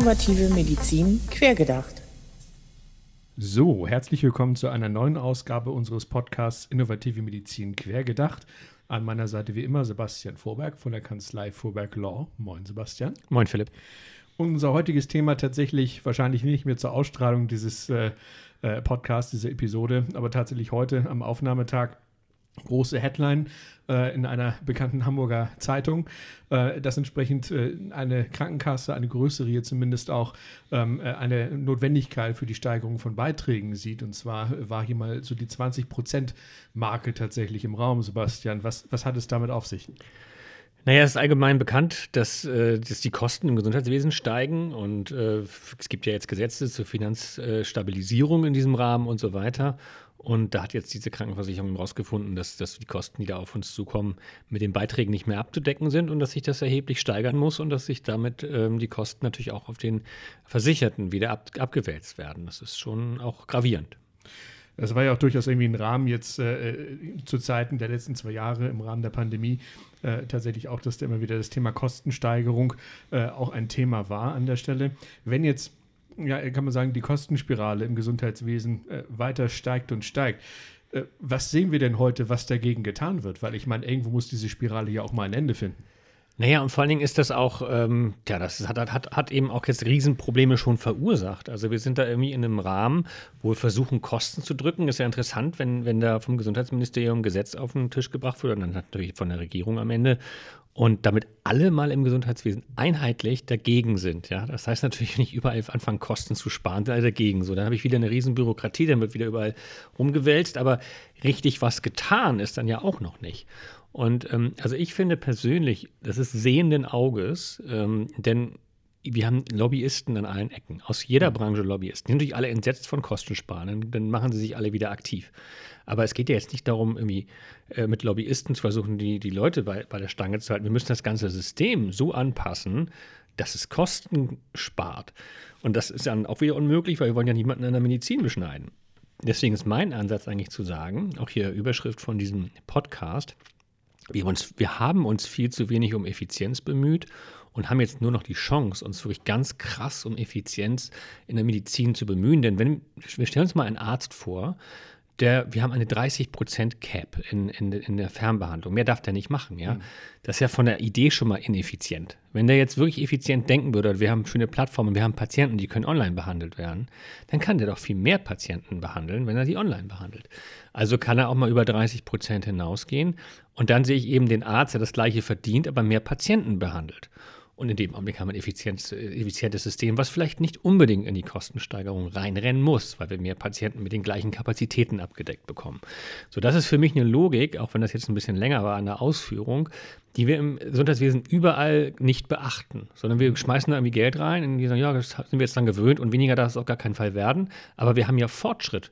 Innovative Medizin quergedacht. So, herzlich willkommen zu einer neuen Ausgabe unseres Podcasts Innovative Medizin quergedacht. An meiner Seite wie immer Sebastian Vorberg von der Kanzlei Vorberg Law. Moin Sebastian. Moin Philipp. Unser heutiges Thema tatsächlich wahrscheinlich nicht mehr zur Ausstrahlung dieses äh, äh, Podcasts, dieser Episode, aber tatsächlich heute am Aufnahmetag große Headline äh, in einer bekannten Hamburger Zeitung, äh, dass entsprechend äh, eine Krankenkasse, eine größere hier zumindest auch, ähm, äh, eine Notwendigkeit für die Steigerung von Beiträgen sieht. Und zwar war hier mal so die 20-Prozent-Marke tatsächlich im Raum, Sebastian. Was, was hat es damit auf sich? Naja, es ist allgemein bekannt, dass, äh, dass die Kosten im Gesundheitswesen steigen und äh, es gibt ja jetzt Gesetze zur Finanzstabilisierung in diesem Rahmen und so weiter. Und da hat jetzt diese Krankenversicherung herausgefunden, dass, dass die Kosten, die da auf uns zukommen, mit den Beiträgen nicht mehr abzudecken sind und dass sich das erheblich steigern muss und dass sich damit ähm, die Kosten natürlich auch auf den Versicherten wieder ab, abgewälzt werden. Das ist schon auch gravierend. Das war ja auch durchaus irgendwie ein Rahmen jetzt äh, zu Zeiten der letzten zwei Jahre im Rahmen der Pandemie äh, tatsächlich auch, dass da immer wieder das Thema Kostensteigerung äh, auch ein Thema war an der Stelle. Wenn jetzt ja, kann man sagen, die Kostenspirale im Gesundheitswesen äh, weiter steigt und steigt. Äh, was sehen wir denn heute, was dagegen getan wird? Weil ich meine, irgendwo muss diese Spirale ja auch mal ein Ende finden. Naja, und vor allen Dingen ist das auch, ähm, ja, das hat, hat, hat eben auch jetzt Riesenprobleme schon verursacht. Also wir sind da irgendwie in einem Rahmen, wo wir versuchen, Kosten zu drücken. Ist ja interessant, wenn, wenn da vom Gesundheitsministerium ein Gesetz auf den Tisch gebracht wird und dann natürlich von der Regierung am Ende und damit alle mal im Gesundheitswesen einheitlich dagegen sind. Ja? Das heißt natürlich nicht überall anfangen, Kosten zu sparen, alle dagegen. So, dann habe ich wieder eine riesen Bürokratie, dann wird wieder überall umgewälzt, aber richtig was getan ist dann ja auch noch nicht. Und ähm, also ich finde persönlich, das ist sehenden Auges, ähm, denn wir haben Lobbyisten an allen Ecken, aus jeder Branche Lobbyisten. Die sind natürlich alle entsetzt von Kostensparen, dann machen sie sich alle wieder aktiv. Aber es geht ja jetzt nicht darum, irgendwie äh, mit Lobbyisten zu versuchen, die, die Leute bei, bei der Stange zu halten. Wir müssen das ganze System so anpassen, dass es Kosten spart. Und das ist dann auch wieder unmöglich, weil wir wollen ja niemanden in der Medizin beschneiden. Deswegen ist mein Ansatz eigentlich zu sagen, auch hier Überschrift von diesem Podcast, wir, uns, wir haben uns viel zu wenig um Effizienz bemüht und haben jetzt nur noch die Chance, uns wirklich ganz krass um Effizienz in der Medizin zu bemühen. Denn wenn wir stellen uns mal einen Arzt vor, der, wir haben eine 30% Cap in, in, in der Fernbehandlung. Mehr darf der nicht machen, ja. Mhm. Das ist ja von der Idee schon mal ineffizient. Wenn der jetzt wirklich effizient denken würde, wir haben schöne Plattformen, wir haben Patienten, die können online behandelt werden, dann kann der doch viel mehr Patienten behandeln, wenn er die online behandelt. Also kann er auch mal über 30% hinausgehen. Und dann sehe ich eben den Arzt, der das gleiche verdient, aber mehr Patienten behandelt. Und in dem Augenblick haben wir ein effizientes, effizientes System, was vielleicht nicht unbedingt in die Kostensteigerung reinrennen muss, weil wir mehr Patienten mit den gleichen Kapazitäten abgedeckt bekommen. So, das ist für mich eine Logik, auch wenn das jetzt ein bisschen länger war an der Ausführung, die wir im Gesundheitswesen überall nicht beachten, sondern wir schmeißen da irgendwie Geld rein und die sagen, ja, das sind wir jetzt dann gewöhnt und weniger darf es auf gar keinen Fall werden. Aber wir haben ja Fortschritt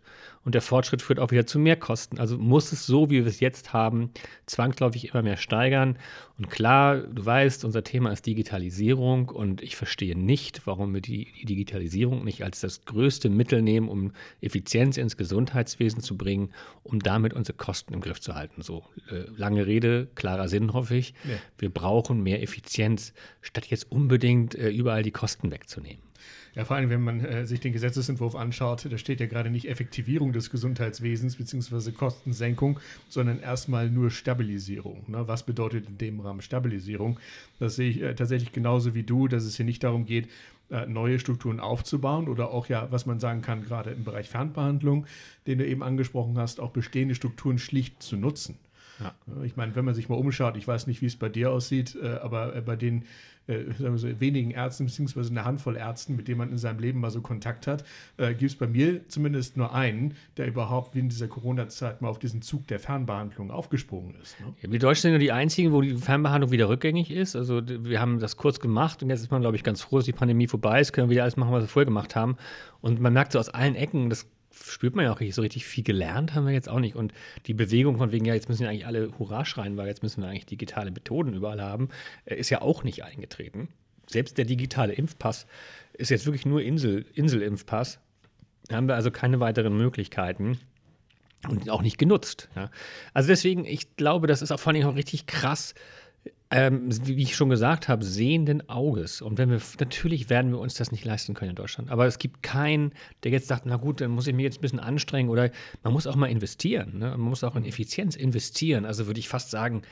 und der Fortschritt führt auch wieder zu mehr Kosten. Also muss es so, wie wir es jetzt haben, zwangsläufig immer mehr steigern. Und klar, du weißt, unser Thema ist Digitalisierung und ich verstehe nicht, warum wir die, Digitalisierung nicht als das größte Mittel nehmen, um Effizienz ins Gesundheitswesen zu bringen, um damit unsere Kosten im Griff zu halten. So äh, lange Rede, klarer Sinn, hoffe ich. Ja. Wir brauchen mehr Effizienz, statt jetzt unbedingt äh, überall die Kosten wegzunehmen. Ja, vor allem, wenn man äh, sich den Gesetzesentwurf anschaut, da steht ja gerade nicht Effektivierung des Gesundheitswesens bzw. Kostensenkung, sondern erstmal nur Stabilisierung. Ne? Was bedeutet in dem Rahmen Stabilisierung? Das sehe ich äh, tatsächlich genauso wie du, dass es hier nicht darum geht, äh, neue Strukturen aufzubauen oder auch ja, was man sagen kann, gerade im Bereich Fernbehandlung, den du eben angesprochen hast, auch bestehende Strukturen schlicht zu nutzen. Ja. Ich meine, wenn man sich mal umschaut, ich weiß nicht, wie es bei dir aussieht, äh, aber äh, bei den äh, so, wenigen Ärzten, beziehungsweise eine Handvoll Ärzten, mit denen man in seinem Leben mal so Kontakt hat, gibt es bei mir zumindest nur einen, der überhaupt in dieser Corona-Zeit mal auf diesen Zug der Fernbehandlung aufgesprungen ist. Ne? Ja, wir Deutschen sind ja die einzigen, wo die Fernbehandlung wieder rückgängig ist. Also wir haben das kurz gemacht und jetzt ist man, glaube ich, ganz froh, dass die Pandemie vorbei ist, können wir wieder alles machen, was wir vorher gemacht haben. Und man merkt so aus allen Ecken, das spürt man ja auch richtig, so richtig viel gelernt haben wir jetzt auch nicht. Und die Bewegung von wegen, ja, jetzt müssen wir eigentlich alle Hurra schreien, weil jetzt müssen wir eigentlich digitale Methoden überall haben, äh, ist ja auch nicht eingetreten. Selbst der digitale Impfpass ist jetzt wirklich nur Insel, Inselimpfpass. Da haben wir also keine weiteren Möglichkeiten und auch nicht genutzt. Ja. Also deswegen, ich glaube, das ist auch vor allem auch richtig krass, ähm, wie ich schon gesagt habe, sehenden Auges. Und wenn wir, natürlich werden wir uns das nicht leisten können in Deutschland. Aber es gibt keinen, der jetzt sagt, na gut, dann muss ich mich jetzt ein bisschen anstrengen oder man muss auch mal investieren. Ne? Man muss auch in Effizienz investieren. Also würde ich fast sagen,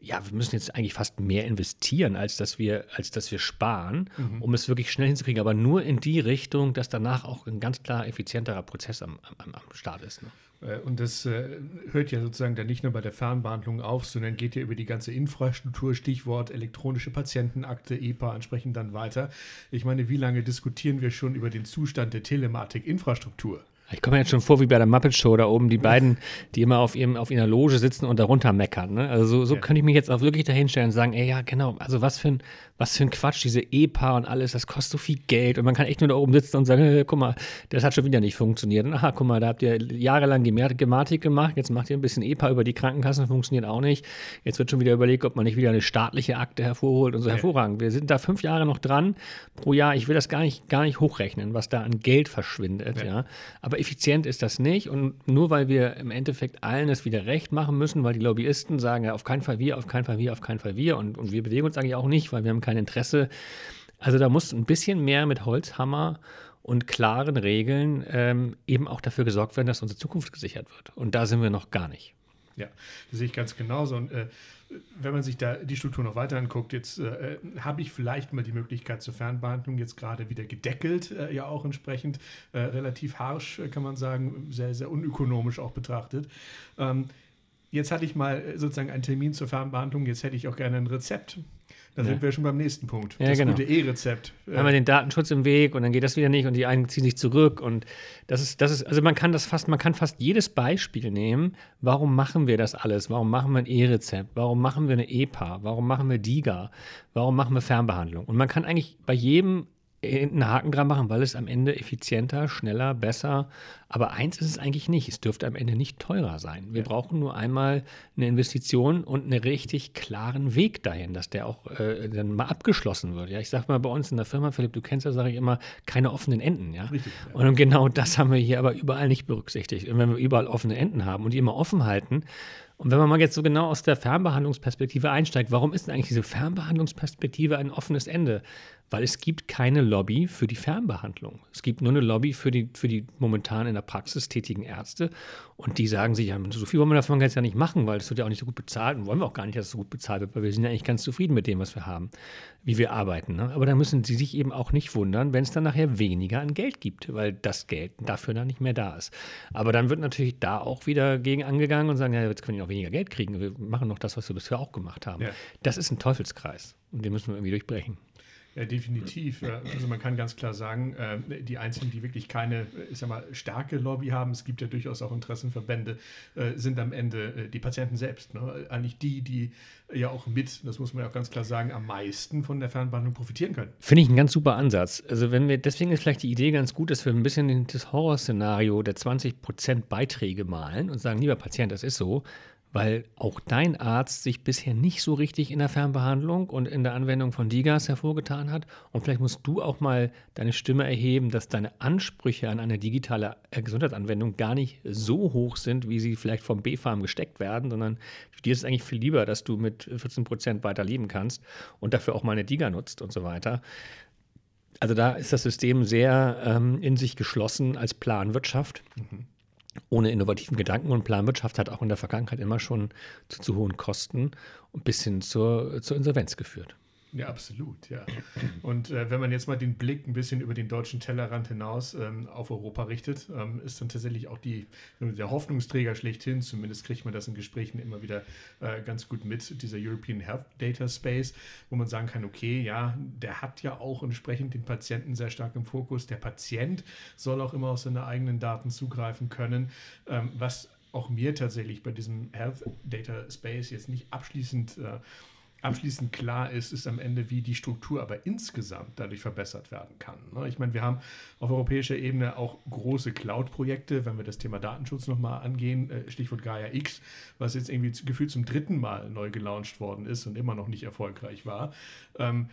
ja, wir müssen jetzt eigentlich fast mehr investieren, als dass wir, als dass wir sparen, mhm. um es wirklich schnell hinzukriegen. Aber nur in die Richtung, dass danach auch ein ganz klar effizienterer Prozess am, am, am Start ist. Ne? Äh, und das äh, hört ja sozusagen dann nicht nur bei der Fernbehandlung auf, sondern geht ja über die ganze Infrastruktur, Stichwort elektronische Patientenakte, EPA, entsprechend dann weiter. Ich meine, wie lange diskutieren wir schon über den Zustand der Telematik-Infrastruktur? Ich komme mir jetzt schon vor wie bei der Muppet Show da oben, die beiden, die immer auf, ihrem, auf ihrer Loge sitzen und darunter meckern. Ne? Also so, so ja. könnte ich mich jetzt auch wirklich dahinstellen und sagen, ey, ja, genau, also was für ein, was für ein Quatsch, diese EPA und alles, das kostet so viel Geld und man kann echt nur da oben sitzen und sagen, hey, guck mal, das hat schon wieder nicht funktioniert. Und, aha, guck mal, da habt ihr jahrelang Gematik gemacht, jetzt macht ihr ein bisschen EPA über die Krankenkassen, funktioniert auch nicht. Jetzt wird schon wieder überlegt, ob man nicht wieder eine staatliche Akte hervorholt und so ja. hervorragend. Wir sind da fünf Jahre noch dran pro Jahr. Ich will das gar nicht, gar nicht hochrechnen, was da an Geld verschwindet. Ja. ja. Aber effizient ist das nicht und nur weil wir im Endeffekt allen es wieder recht machen müssen, weil die Lobbyisten sagen, ja, auf keinen Fall wir, auf keinen Fall wir, auf keinen Fall wir und, und wir bewegen uns eigentlich auch nicht, weil wir haben keine kein Interesse. Also da muss ein bisschen mehr mit Holzhammer und klaren Regeln ähm, eben auch dafür gesorgt werden, dass unsere Zukunft gesichert wird. Und da sind wir noch gar nicht. Ja, das sehe ich ganz genauso. Und äh, wenn man sich da die Struktur noch weiter anguckt, jetzt äh, habe ich vielleicht mal die Möglichkeit zur Fernbehandlung jetzt gerade wieder gedeckelt, äh, ja auch entsprechend äh, relativ harsch, äh, kann man sagen, sehr, sehr unökonomisch auch betrachtet. Ähm, jetzt hatte ich mal äh, sozusagen einen Termin zur Fernbehandlung, jetzt hätte ich auch gerne ein Rezept. Da ja. sind wir schon beim nächsten Punkt. Ja, das genau. gute E-Rezept. Dann haben wir den Datenschutz im Weg und dann geht das wieder nicht und die einen ziehen sich zurück. Und das ist, das ist, also man kann das fast, man kann fast jedes Beispiel nehmen. Warum machen wir das alles? Warum machen wir ein E-Rezept? Warum machen wir eine EPA? Warum machen wir DIGA? Warum machen wir Fernbehandlung? Und man kann eigentlich bei jedem einen Haken dran machen, weil es am Ende effizienter, schneller, besser. Aber eins ist es eigentlich nicht. Es dürfte am Ende nicht teurer sein. Wir ja. brauchen nur einmal eine Investition und einen richtig klaren Weg dahin, dass der auch äh, dann mal abgeschlossen wird. Ja, ich sage mal bei uns in der Firma, Philipp, du kennst ja, sage ich immer, keine offenen Enden. Ja? Richtig, ja. Und genau das haben wir hier aber überall nicht berücksichtigt. Und wenn wir überall offene Enden haben und die immer offen halten, und wenn man mal jetzt so genau aus der Fernbehandlungsperspektive einsteigt, warum ist denn eigentlich diese Fernbehandlungsperspektive ein offenes Ende? Weil es gibt keine Lobby für die Fernbehandlung. Es gibt nur eine Lobby für die, für die momentan in der Praxis tätigen Ärzte. Und die sagen sich, ja, so viel wollen wir davon jetzt ja nicht machen, weil es wird ja auch nicht so gut bezahlt. Und wollen wir auch gar nicht, dass es so gut bezahlt wird, weil wir sind ja eigentlich ganz zufrieden mit dem, was wir haben, wie wir arbeiten. Ne? Aber da müssen sie sich eben auch nicht wundern, wenn es dann nachher weniger an Geld gibt, weil das Geld dafür dann nicht mehr da ist. Aber dann wird natürlich da auch wieder gegen angegangen und sagen, ja, jetzt können die auch weniger Geld kriegen. Wir machen noch das, was wir bisher auch gemacht haben. Ja. Das ist ein Teufelskreis. Und den müssen wir irgendwie durchbrechen. Ja, definitiv. Also man kann ganz klar sagen, äh, die einzigen, die wirklich keine, ich sag mal, starke Lobby haben, es gibt ja durchaus auch Interessenverbände, äh, sind am Ende äh, die Patienten selbst. Ne? Eigentlich die, die ja auch mit, das muss man ja auch ganz klar sagen, am meisten von der Fernbehandlung profitieren können. Finde ich einen ganz super Ansatz. Also wenn wir, deswegen ist vielleicht die Idee ganz gut, dass wir ein bisschen das Horrorszenario der 20% Beiträge malen und sagen, lieber Patient, das ist so weil auch dein Arzt sich bisher nicht so richtig in der Fernbehandlung und in der Anwendung von Digas hervorgetan hat. Und vielleicht musst du auch mal deine Stimme erheben, dass deine Ansprüche an eine digitale äh, Gesundheitsanwendung gar nicht so hoch sind, wie sie vielleicht vom B-Farm gesteckt werden, sondern dir ist es eigentlich viel lieber, dass du mit 14 Prozent weiter leben kannst und dafür auch mal eine Diga nutzt und so weiter. Also da ist das System sehr ähm, in sich geschlossen als Planwirtschaft. Mhm ohne innovativen Gedanken und Planwirtschaft hat auch in der Vergangenheit immer schon zu zu hohen Kosten bis hin zur, zur Insolvenz geführt. Ja, absolut, ja. Und äh, wenn man jetzt mal den Blick ein bisschen über den deutschen Tellerrand hinaus ähm, auf Europa richtet, ähm, ist dann tatsächlich auch die, der Hoffnungsträger schlechthin, zumindest kriegt man das in Gesprächen immer wieder äh, ganz gut mit, dieser European Health Data Space, wo man sagen kann, okay, ja, der hat ja auch entsprechend den Patienten sehr stark im Fokus. Der Patient soll auch immer auf seine eigenen Daten zugreifen können, ähm, was auch mir tatsächlich bei diesem Health Data Space jetzt nicht abschließend äh, abschließend klar ist, ist am Ende, wie die Struktur aber insgesamt dadurch verbessert werden kann. Ne? Ich meine, wir haben auf europäischer Ebene auch große Cloud-Projekte, wenn wir das Thema Datenschutz nochmal angehen, äh, Stichwort Gaia X, was jetzt irgendwie gefühlt zum dritten Mal neu gelauncht worden ist und immer noch nicht erfolgreich war. Ähm,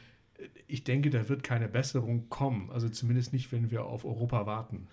ich denke, da wird keine Besserung kommen. Also zumindest nicht, wenn wir auf Europa warten.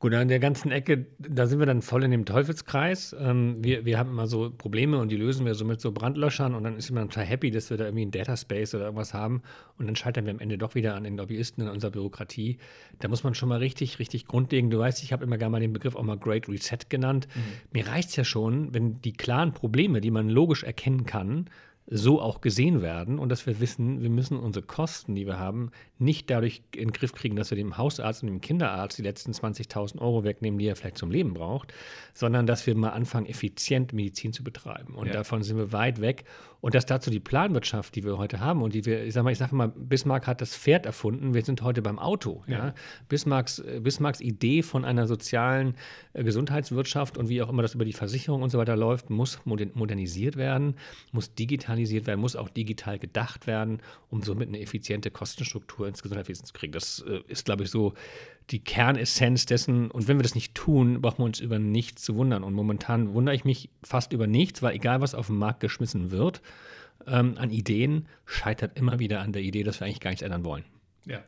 Gut, an der ganzen Ecke, da sind wir dann voll in dem Teufelskreis. Ähm, wir, wir haben immer so Probleme und die lösen wir so mit so Brandlöschern und dann ist man total happy, dass wir da irgendwie ein Dataspace oder irgendwas haben und dann scheitern wir am Ende doch wieder an den Lobbyisten in unserer Bürokratie. Da muss man schon mal richtig, richtig grundlegend, du weißt, ich habe immer gerne mal den Begriff auch mal Great Reset genannt. Mhm. Mir reicht es ja schon, wenn die klaren Probleme, die man logisch erkennen kann, so auch gesehen werden und dass wir wissen, wir müssen unsere Kosten, die wir haben, nicht dadurch in den Griff kriegen, dass wir dem Hausarzt und dem Kinderarzt die letzten 20.000 Euro wegnehmen, die er vielleicht zum Leben braucht, sondern dass wir mal anfangen, effizient Medizin zu betreiben. Und ja. davon sind wir weit weg. Und dass dazu die Planwirtschaft, die wir heute haben und die wir, ich sage mal, ich sage mal, Bismarck hat das Pferd erfunden, wir sind heute beim Auto. Ja. ja? Bismarcks, Bismarcks Idee von einer sozialen äh, Gesundheitswirtschaft und wie auch immer das über die Versicherung und so weiter läuft, muss modernisiert werden, muss digitalisiert werden, muss auch digital gedacht werden, um somit eine effiziente Kostenstruktur ins Gesundheitswesen zu kriegen. Das äh, ist, glaube ich, so die Kernessenz dessen. Und wenn wir das nicht tun, brauchen wir uns über nichts zu wundern. Und momentan wundere ich mich fast über nichts, weil egal, was auf den Markt geschmissen wird, ähm, an Ideen, scheitert immer wieder an der Idee, dass wir eigentlich gar nichts ändern wollen. Ja,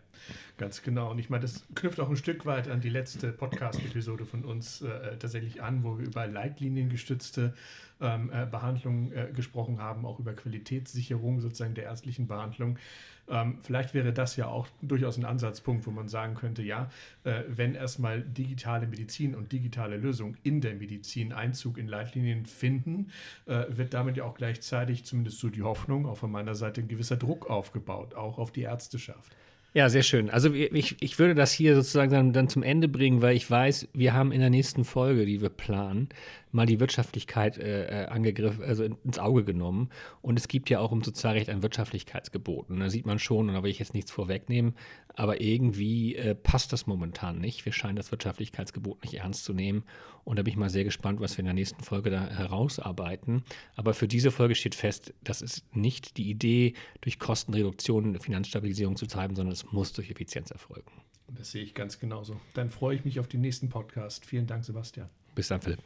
ganz genau. Und ich meine, das knüpft auch ein Stück weit an die letzte Podcast-Episode von uns äh, tatsächlich an, wo wir über leitliniengestützte ähm, äh, Behandlung äh, gesprochen haben, auch über Qualitätssicherung sozusagen der ärztlichen Behandlung. Ähm, vielleicht wäre das ja auch durchaus ein Ansatzpunkt, wo man sagen könnte, ja, äh, wenn erstmal digitale Medizin und digitale Lösungen in der Medizin Einzug in Leitlinien finden, äh, wird damit ja auch gleichzeitig zumindest so die Hoffnung, auch von meiner Seite ein gewisser Druck aufgebaut, auch auf die Ärzteschaft. Ja, sehr schön. Also ich, ich würde das hier sozusagen dann, dann zum Ende bringen, weil ich weiß, wir haben in der nächsten Folge, die wir planen, mal die Wirtschaftlichkeit äh, äh angegriffen, also ins Auge genommen. Und es gibt ja auch im Sozialrecht ein Wirtschaftlichkeitsgebot. Und da sieht man schon, und da will ich jetzt nichts vorwegnehmen, aber irgendwie äh, passt das momentan nicht. Wir scheinen das Wirtschaftlichkeitsgebot nicht ernst zu nehmen. Und da bin ich mal sehr gespannt, was wir in der nächsten Folge da herausarbeiten. Aber für diese Folge steht fest, das ist nicht die Idee, durch Kostenreduktion Finanzstabilisierung zu treiben, sondern es muss durch Effizienz erfolgen. Das sehe ich ganz genauso. Dann freue ich mich auf den nächsten Podcast. Vielen Dank, Sebastian. Bis dann, Philipp.